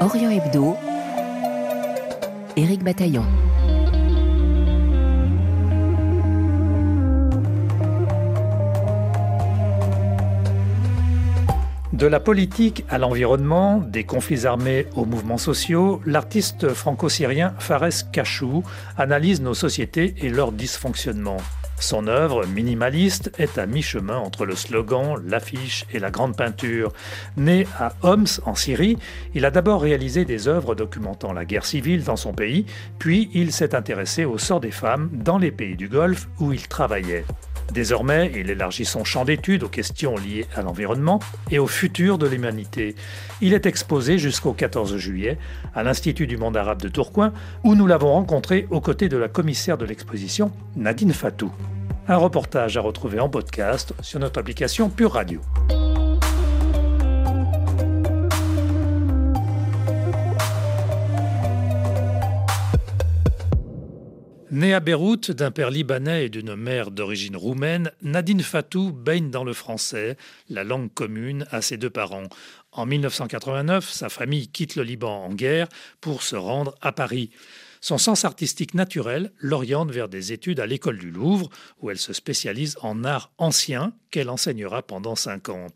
Orient Hebdo, Éric Bataillon. De la politique à l'environnement, des conflits armés aux mouvements sociaux, l'artiste franco-syrien Fares Kachou analyse nos sociétés et leur dysfonctionnement. Son œuvre, minimaliste, est à mi-chemin entre le slogan, l'affiche et la grande peinture. Né à Homs, en Syrie, il a d'abord réalisé des œuvres documentant la guerre civile dans son pays, puis il s'est intéressé au sort des femmes dans les pays du Golfe où il travaillait. Désormais, il élargit son champ d'études aux questions liées à l'environnement et au futur de l'humanité. Il est exposé jusqu'au 14 juillet à l'Institut du monde arabe de Tourcoing, où nous l'avons rencontré aux côtés de la commissaire de l'exposition, Nadine Fatou. Un reportage à retrouver en podcast sur notre application Pure Radio. Née à Beyrouth d'un père libanais et d'une mère d'origine roumaine, Nadine Fatou baigne dans le français, la langue commune à ses deux parents. En 1989, sa famille quitte le Liban en guerre pour se rendre à Paris. Son sens artistique naturel l'oriente vers des études à l'école du Louvre, où elle se spécialise en art ancien, qu'elle enseignera pendant cinq ans.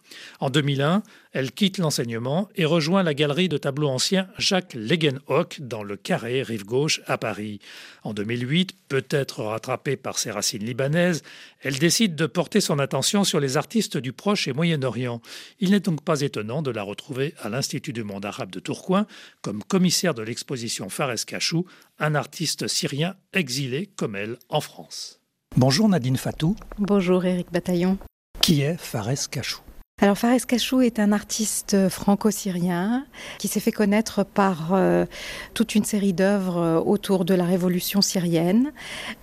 En 2001, elle quitte l'enseignement et rejoint la galerie de tableaux anciens Jacques Legenhock dans le Carré, rive gauche, à Paris. En 2008, peut-être rattrapée par ses racines libanaises, elle décide de porter son attention sur les artistes du Proche et Moyen-Orient. Il n'est donc pas étonnant de la retrouver à l'Institut du monde arabe de Tourcoing comme commissaire de l'exposition Fares Kachou, un artiste syrien exilé comme elle en France. Bonjour Nadine Fatou. Bonjour Éric Bataillon. Qui est Fares Kachou alors Fares Kachou est un artiste franco-syrien qui s'est fait connaître par euh, toute une série d'œuvres euh, autour de la révolution syrienne.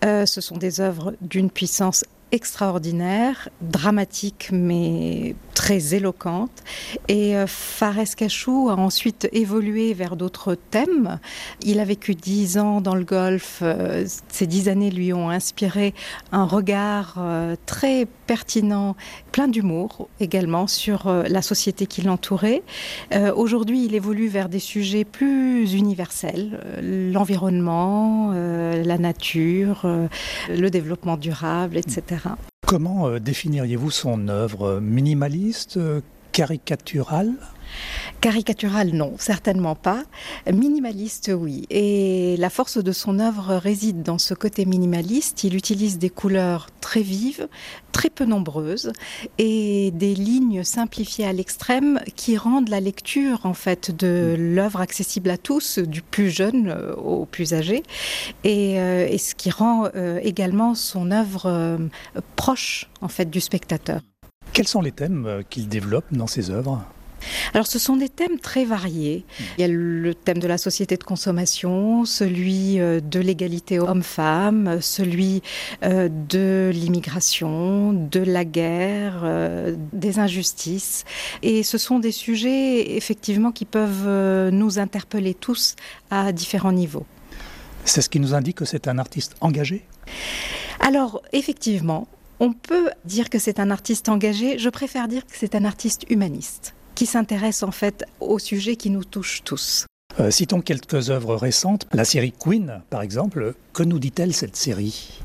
Euh, ce sont des œuvres d'une puissance extraordinaire, dramatique mais très éloquente. Et euh, Fares Kachou a ensuite évolué vers d'autres thèmes. Il a vécu dix ans dans le Golfe. Euh, ces dix années lui ont inspiré un regard euh, très pertinent, plein d'humour également sur la société qui l'entourait. Aujourd'hui, il évolue vers des sujets plus universels, l'environnement, la nature, le développement durable, etc. Comment euh, définiriez-vous son œuvre? Minimaliste Caricaturale? Caricatural, non, certainement pas. Minimaliste, oui. Et la force de son œuvre réside dans ce côté minimaliste. Il utilise des couleurs très vives, très peu nombreuses, et des lignes simplifiées à l'extrême qui rendent la lecture, en fait, de l'œuvre accessible à tous, du plus jeune au plus âgé, et, euh, ce qui rend euh, également son œuvre euh, proche, en fait, du spectateur. Quels sont les thèmes qu'il développe dans ses œuvres? Alors ce sont des thèmes très variés. Il y a le thème de la société de consommation, celui euh, de l'égalité homme-femme, celui euh, de l'immigration, de la guerre, euh, des injustices. Et ce sont des sujets effectivement qui peuvent nous interpeller tous à différents niveaux. C'est ce qui nous indique que c'est un artiste engagé? Alors, effectivement, on peut dire que c'est un artiste engagé, je préfère dire que c'est un artiste humaniste qui s'intéresse en fait au sujet qui nous touche tous. Euh, citons quelques œuvres récentes. La série Queen, par exemple. Que nous dit-elle cette série?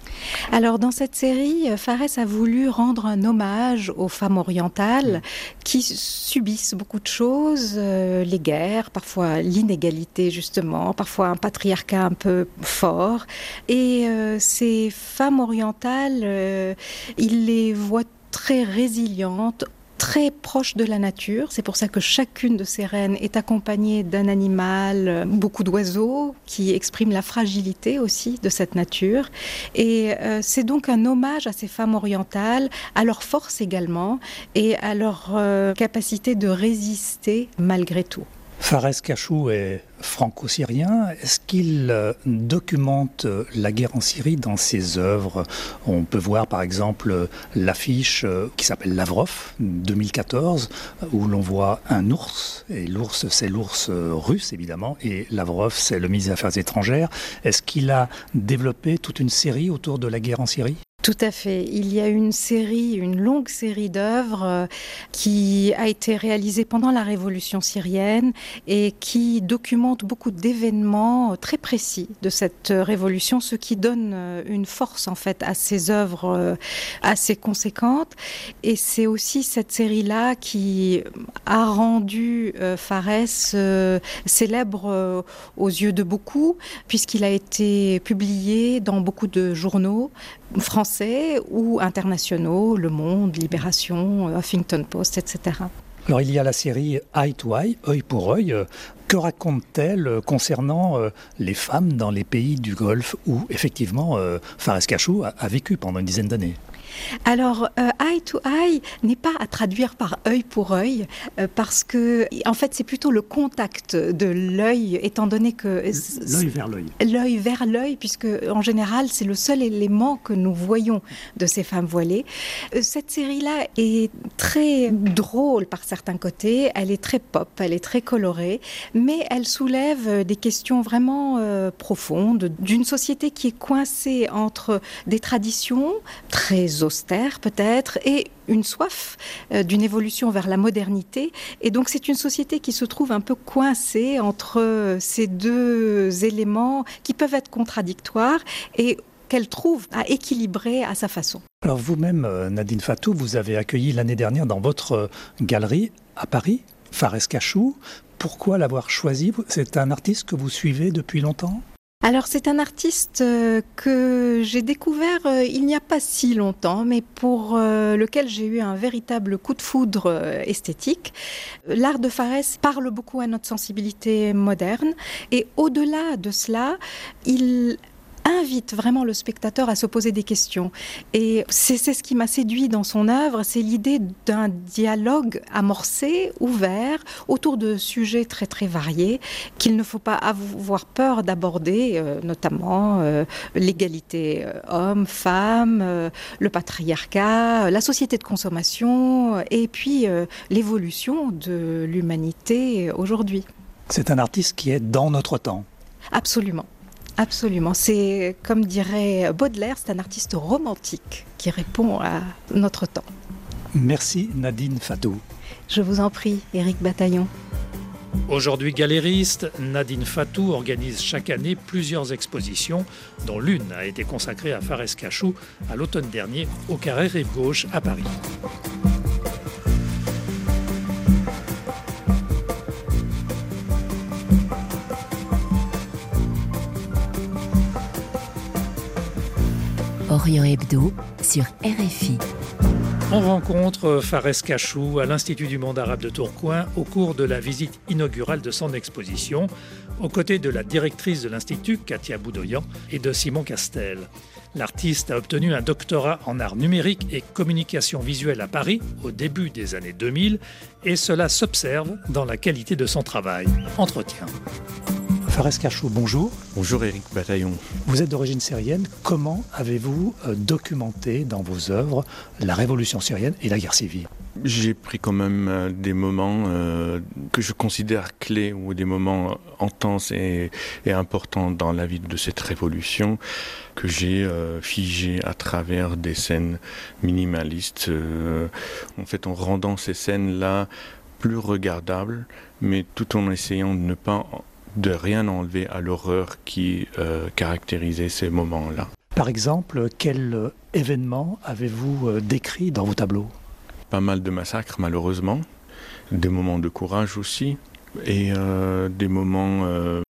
Alors dans cette série, Fares a voulu rendre un hommage aux femmes orientales qui subissent beaucoup de choses, euh, les guerres, parfois l'inégalité justement, parfois un patriarcat un peu fort. Et euh, ces femmes orientales, il les voit très résilientes, très proche de la nature. C'est pour ça que chacune de ces reines est accompagnée d'un animal, beaucoup d'oiseaux qui expriment la fragilité aussi de cette nature. Et euh, c'est donc un hommage à ces femmes orientales, à leur force également et à leur euh, capacité de résister malgré tout. Fares Kachou est franco-syrien. Est-ce qu'il euh, documente la guerre en Syrie dans ses œuvres? On peut voir par exemple l'affiche euh, qui s'appelle Lavrov 2014, où l'on voit un ours, et l'ours c'est l'ours euh, russe évidemment, et Lavrov c'est le ministre des Affaires étrangères. Est-ce qu'il a développé toute une série autour de la guerre en Syrie? Tout à fait. Il y a une série, une longue série d'œuvres euh, qui a été réalisée pendant la révolution syrienne et qui documente beaucoup d'événements très précis de cette révolution, ce qui donne euh, une force en fait à ces œuvres euh, assez conséquentes. Et c'est aussi cette série-là qui a rendu Fares célèbre aux yeux de beaucoup, puisqu'il a été publié dans beaucoup de journaux français ou internationaux, Le Monde, Libération, Huffington Post, etc. Alors il y a la série Eye to Eye, œil pour œil. Que raconte-t-elle concernant euh, les femmes dans les pays du Golfe où effectivement euh, Fares Cachou a vécu pendant une dizaine d'années? Alors, euh, eye to eye n'est pas à traduire par œil pour œil, euh, parce que, en fait, c'est plutôt le contact de l'œil, étant donné que. L'œil vers l'œil. L'œil vers l'œil, puisque, en général, c'est le seul élément que nous voyons de ces femmes voilées. Euh, cette série-là est très drôle par certains côtés, elle est très pop, elle est très colorée, mais elle soulève des questions vraiment profondes d'une société qui est coincée entre des traditions très austère peut-être, et une soif euh, d'une évolution vers la modernité. Et donc c'est une société qui se trouve un peu coincée entre euh, ces deux éléments qui peuvent être contradictoires et qu'elle trouve à équilibrer à sa façon. Alors vous-même, euh, Nadine Fatou, vous avez accueilli l'année dernière dans votre galerie à Paris Fares Cachou. Pourquoi l'avoir choisi? C'est un artiste que vous suivez depuis longtemps? Alors c'est un artiste euh, que j'ai découvert euh, il n'y a pas si longtemps, mais pour euh, lequel j'ai eu un véritable coup de foudre esthétique. L'art de Fares parle beaucoup à notre sensibilité moderne et au-delà de cela, il invite vraiment le spectateur à se poser des questions. Et c'est ce qui m'a séduit dans son œuvre, c'est l'idée d'un dialogue amorcé, ouvert, autour de sujets très très variés qu'il ne faut pas avoir peur d'aborder, euh, notamment euh, l'égalité euh, homme-femme, le patriarcat, la société de consommation et puis l'évolution de l'humanité aujourd'hui. C'est un artiste qui est dans notre temps. Absolument. Absolument. C'est, comme dirait Baudelaire, c'est un artiste romantique qui répond à notre temps. Merci Nadine Fatou. Je vous en prie, Éric Bataillon. Aujourd'hui galériste, Nadine Fatou organise chaque année plusieurs expositions, dont l'une a été consacrée à Fares Cachou à l'automne dernier au Carré Rive Gauche à Paris. Orient Hebdo sur RFI. On rencontre Fares Cachou à l'Institut du monde arabe de Tourcoing au cours de la visite inaugurale de son exposition, aux côtés de la directrice de l'Institut, Katia Boudoyan, et de Simon Castel. L'artiste a obtenu un doctorat en art numérique et communication visuelle à Paris au début des années 2000 et cela s'observe dans la qualité de son travail. Entretien. Fares bonjour. Bonjour Eric Bataillon. Vous êtes d'origine syrienne. Comment avez-vous euh, documenté dans vos œuvres la révolution syrienne et la guerre civile? J'ai pris quand même euh, des moments euh, que je considère clés ou des moments intenses et, importants dans la vie de cette révolution que j'ai figé à travers des scènes minimalistes. en fait, en rendant ces scènes-là plus regardables, mais tout en essayant de ne pas de rien enlever à l'horreur qui euh, caractérisait ces moments-là. Par exemple, quel euh, événement avez-vous euh, décrit dans vos tableaux? Pas mal de massacres, malheureusement, des moments de courage aussi, et des moments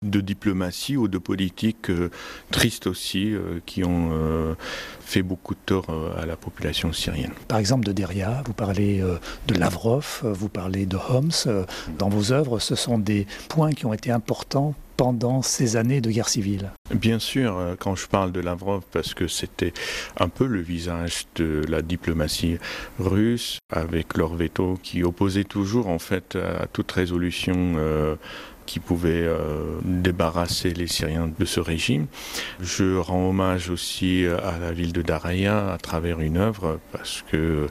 de diplomatie ou de politique tristes aussi, qui ont fait beaucoup de tort à la population syrienne. Par exemple, de Deria, vous parlez de Lavrov, vous parlez de Homs. Dans vos œuvres, ce sont des points qui ont été importants pendant ces années de guerre civile Bien sûr, quand je parle de Lavrov, parce que c'était un peu le visage de la diplomatie russe, avec leur veto qui opposait toujours en fait à toute résolution qui pouvait euh, débarrasser les Syriens de ce régime. Je rends hommage aussi à la ville de Daraya à travers une œuvre parce que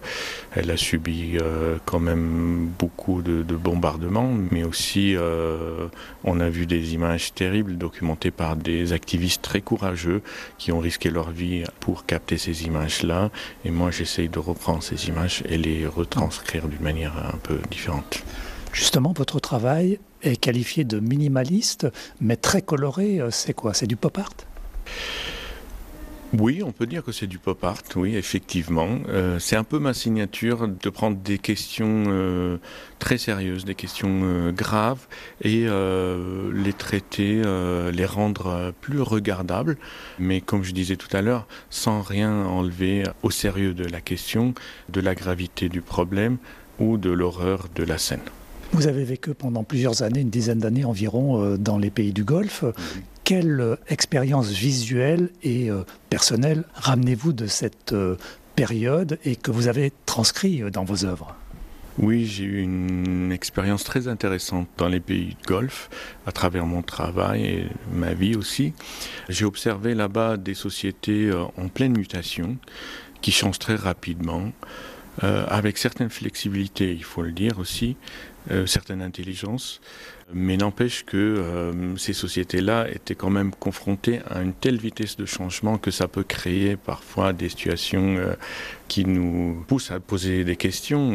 elle a subi euh, quand même beaucoup de, de bombardements, mais aussi euh, on a vu des images terribles documentées par des activistes très courageux qui ont risqué leur vie pour capter ces images-là. Et moi, j'essaye de reprendre ces images et les retranscrire d'une manière un peu différente. Justement, votre travail est qualifié de minimaliste, mais très coloré. C'est quoi? C'est du pop art? Oui, on peut dire que c'est du pop art, oui, effectivement. Euh, c'est un peu ma signature de prendre des questions euh, très sérieuses, des questions euh, graves, et euh, les traiter, euh, les rendre plus regardables, mais comme je disais tout à l'heure, sans rien enlever au sérieux de la question, de la gravité du problème ou de l'horreur de la scène. Vous avez vécu pendant plusieurs années, une dizaine d'années environ, euh, dans les pays du Golfe. Mmh. Quelle euh, expérience visuelle et euh, personnelle ramenez-vous de cette période et que vous avez transcrit dans vos œuvres? Oui, j'ai eu une expérience très intéressante dans les pays de Golfe à travers mon travail et ma vie aussi. J'ai observé là-bas des sociétés en pleine mutation qui changent très rapidement, euh, avec certaines flexibilités, il faut le dire aussi, euh, certaine intelligence, mais n'empêche que euh, ces sociétés-là étaient quand même confrontées à une telle vitesse de changement que ça peut créer parfois des situations qui nous poussent à poser des questions.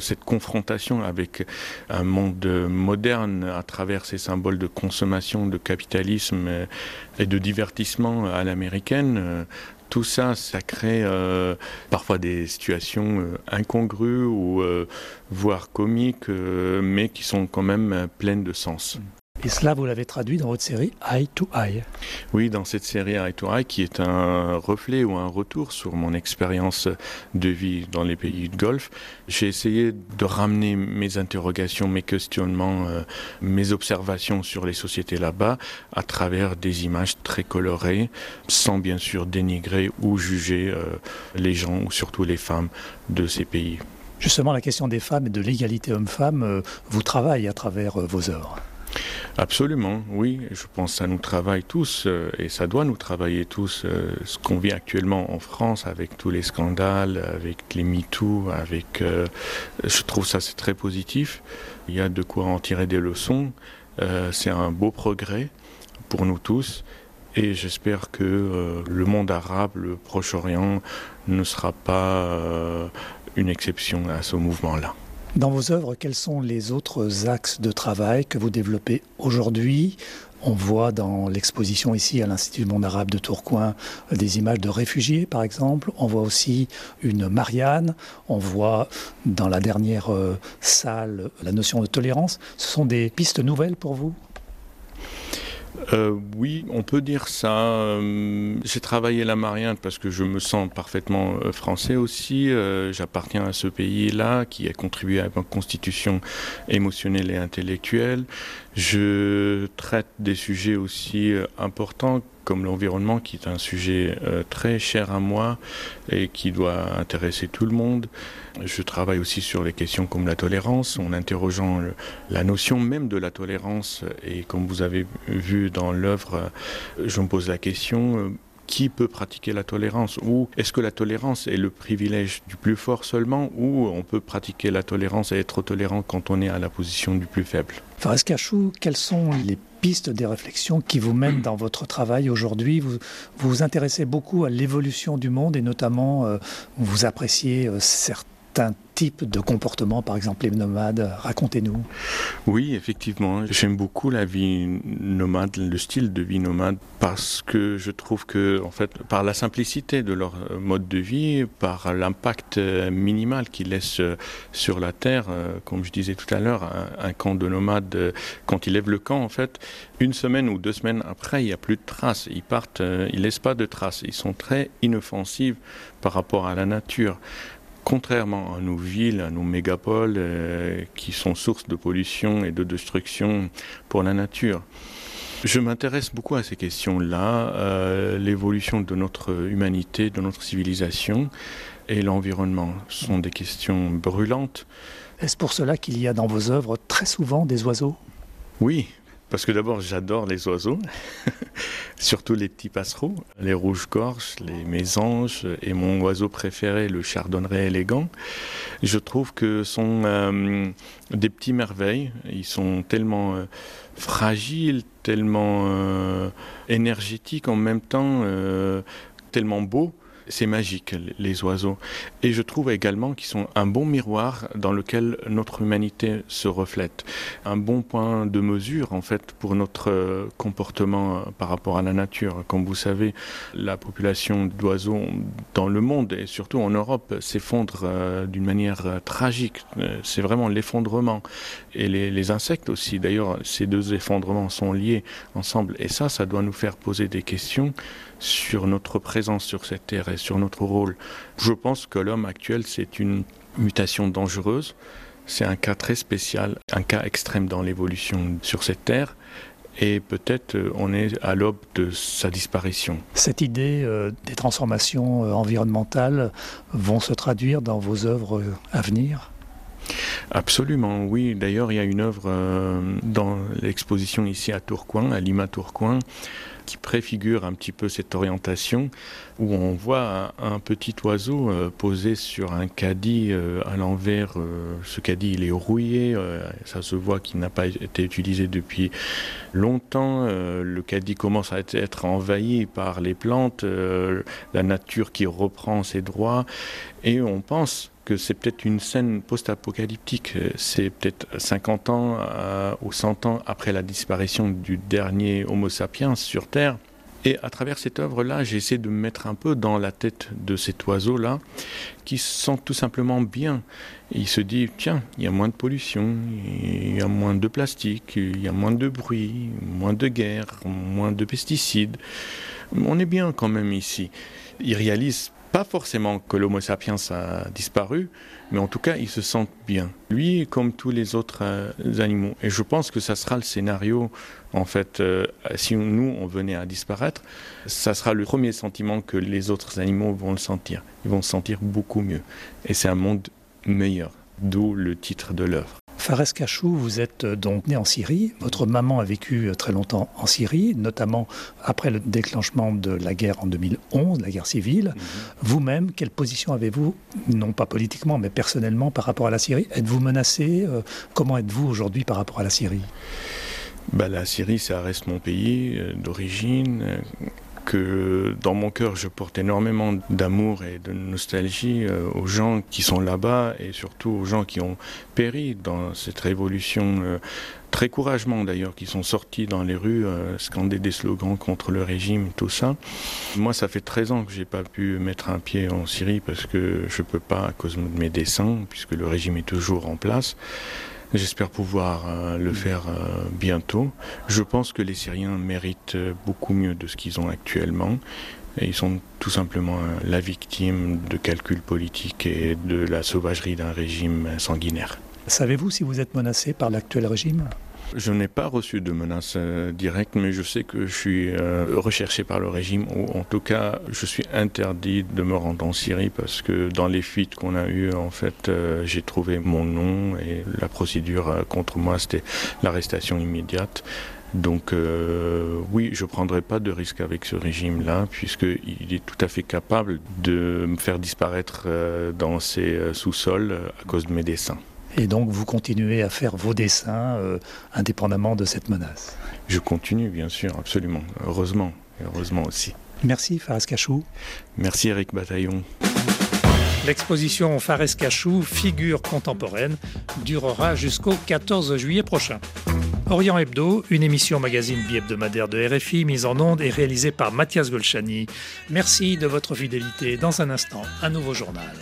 Cette confrontation avec un monde moderne à travers ces symboles de consommation, de capitalisme et de divertissement à l'américaine, tout ça, ça crée euh, parfois des situations euh, incongrues ou euh, voire comiques, mais qui sont quand même pleines de sens. Et cela, vous l'avez traduit dans votre série Eye to Eye. Oui, dans cette série Eye to Eye, qui est un reflet ou un retour sur mon expérience de vie dans les pays de Golfe, j'ai essayé de ramener mes interrogations, mes questionnements, euh, mes observations sur les sociétés là-bas à travers des images très colorées, sans bien sûr dénigrer ou juger euh, les gens ou surtout les femmes de ces pays. Justement, la question des femmes et de l'égalité homme-femme euh, vous travaille à travers vos œuvres. Absolument, oui. Je pense que ça nous travaille tous euh, et ça doit nous travailler tous. Euh, ce qu'on vit actuellement en France avec tous les scandales, avec les MeToo, avec, euh, je trouve ça c'est très positif. Il y a de quoi en tirer des leçons. C'est un beau progrès pour nous tous. Et j'espère que le monde arabe, le Proche-Orient, ne sera pas une exception à ce mouvement-là. Dans vos œuvres, quels sont les autres axes de travail que vous développez aujourd'hui? On voit dans l'exposition ici à l'Institut du monde arabe de Tourcoing des images de réfugiés, par exemple. On voit aussi une Marianne. On voit dans la dernière euh, salle la notion de tolérance. Ce sont des pistes nouvelles pour vous? Euh, oui, on peut dire ça. Euh, J'ai travaillé la Marianne parce que je me sens parfaitement euh, français aussi. J'appartiens à ce pays-là qui a contribué à ma constitution émotionnelle et intellectuelle. Je traite des sujets aussi importants comme l'environnement qui est un sujet euh, très cher à moi et qui doit intéresser tout le monde. Je travaille aussi sur les questions comme la tolérance, en interrogeant la notion même de la tolérance. Et comme vous avez vu dans l'œuvre, euh, je me pose la question, euh, qui peut pratiquer la tolérance? Ou est-ce que la tolérance est le privilège du plus fort seulement? Ou on peut pratiquer la tolérance et être tolérant quand on est à la position du plus faible? Fares Cachou, quelles sont les des réflexions qui vous mènent dans votre travail aujourd'hui. Vous, vous vous intéressez beaucoup à l'évolution du monde et notamment euh, vous appréciez euh, certains types de comportements, par exemple les nomades. Racontez-nous. Oui, effectivement, j'aime beaucoup la vie nomade, le style de vie nomade, parce que je trouve que, en fait, par la simplicité de leur mode de vie, par l'impact minimal qu'ils laissent sur la terre, comme je disais tout à l'heure, un, un camp de nomades, quand ils lèvent le camp, en fait, une semaine ou deux semaines après, il n'y a plus de traces. Ils partent, ils laissent pas de traces. Ils sont très inoffensifs par rapport à la nature contrairement à nos villes, à nos mégapoles, euh, qui sont source de pollution et de destruction pour la nature. Je m'intéresse beaucoup à ces questions-là, euh, l'évolution de notre humanité, de notre civilisation et l'environnement sont des questions brûlantes. Est-ce pour cela qu'il y a dans vos œuvres très souvent des oiseaux? Oui, parce que d'abord, j'adore les oiseaux, surtout les petits passereaux, les rouges-gorges, les mésanges, et mon oiseau préféré, le chardonneret élégant. Je trouve que sont euh, des petits merveilles. Ils sont tellement euh, fragiles, tellement euh, énergétiques en même temps, tellement beaux c'est magique, les oiseaux. Et je trouve également qu'ils sont un bon miroir dans lequel notre humanité se reflète. Un bon point de mesure, en fait, pour notre euh, comportement euh, par rapport à la nature. Comme vous savez, la population d'oiseaux dans le monde, et surtout en Europe, s'effondre euh, d'une manière tragique. C'est vraiment l'effondrement. Et les, les insectes aussi. D'ailleurs, ces deux effondrements sont liés ensemble. Et ça, ça doit nous faire poser des questions sur notre présence sur cette terre et sur notre rôle. Je pense que l'homme actuel, c'est une mutation dangereuse. C'est un cas très spécial, un cas extrême dans l'évolution sur cette terre. Et peut-être euh, on est à l'aube de sa disparition. Cette idée euh, des transformations euh, environnementales vont se traduire dans vos œuvres à venir? Absolument, oui. D'ailleurs, il y a une œuvre euh, dans l'exposition ici à Tourcoing, à Lima Tourcoing, qui préfigure un petit peu cette orientation, où on voit un, petit oiseau euh, posé sur un caddie euh, à l'envers. Ce caddie, il est rouillé, ça se voit qu'il n'a pas été utilisé depuis longtemps. Le caddie commence à être, envahi par les plantes, la nature qui reprend ses droits, et on pense que c'est peut-être une scène post-apocalyptique. C'est peut-être 50 ans euh, ou 100 ans après la disparition du dernier Homo sapiens sur Terre. Et à travers cette œuvre-là, j'essaie de me mettre un peu dans la tête de cet oiseau-là, qui se sent tout simplement bien. Il se dit, tiens, il y a moins de pollution, il y a moins de plastique, il y a moins de bruit, moins de guerre, moins de pesticides. On est bien quand même ici. Il réalise pas forcément que l'Homo sapiens a disparu, mais en tout cas, il se sent bien. Lui, comme tous les autres euh, animaux. Et je pense que ça sera le scénario, en fait, euh, si nous, on venait à disparaître, ça sera le premier sentiment que les autres animaux vont le sentir. Ils vont se sentir beaucoup mieux. Et c'est un monde meilleur, d'où le titre de l'œuvre. Fares Kachou, vous êtes euh, donc né en Syrie. Votre maman a vécu euh, très longtemps en Syrie, notamment après le déclenchement de la guerre en 2011, la guerre civile. Mmh. Vous-même, quelle position avez-vous, non pas politiquement, mais personnellement par rapport à la Syrie? Êtes-vous menacé Comment êtes-vous aujourd'hui par rapport à la Syrie? Bah, La Syrie, ça reste mon pays euh, d'origine. Que dans mon cœur, je porte énormément d'amour et de nostalgie euh, aux gens qui sont là-bas et surtout aux gens qui ont péri dans cette révolution, euh, très courageusement d'ailleurs, qui sont sortis dans les rues, euh, scander des slogans contre le régime, tout ça. Moi, ça fait 13 ans que j'ai pas pu mettre un pied en Syrie parce que je peux pas à cause de mes dessins, puisque le régime est toujours en place. J'espère pouvoir euh, le faire euh, bientôt. Je pense que les Syriens méritent euh, beaucoup mieux de ce qu'ils ont actuellement. Et ils sont tout simplement la victime de calculs politiques et de la sauvagerie d'un régime sanguinaire. Savez-vous si vous êtes menacé par l'actuel régime? Je n'ai pas reçu de menaces euh, directes, mais je sais que je suis euh, recherché par le régime, ou en tout cas, je suis interdit de me rendre en Syrie parce que dans les fuites qu'on a eues, en fait, euh, j'ai trouvé mon nom et la procédure contre moi, c'était l'arrestation immédiate. Donc oui, je ne prendrai pas de risque avec ce régime-là, puisqu'il est tout à fait capable de me faire disparaître dans ses sous-sols à cause de mes dessins. Et donc vous continuez à faire vos dessins euh, indépendamment de cette menace. Je continue, bien sûr, absolument. Heureusement, et heureusement aussi. Merci Faras Kachou. Merci Eric Bataillon. L'exposition Fares Kachou, figure contemporaine, durera jusqu'au 14 juillet prochain. Orient Hebdo, une émission magazine bi-hebdomadaire de RFI mise en onde et réalisée par Mathias Golchani. Merci de votre fidélité. Dans un instant, un nouveau journal.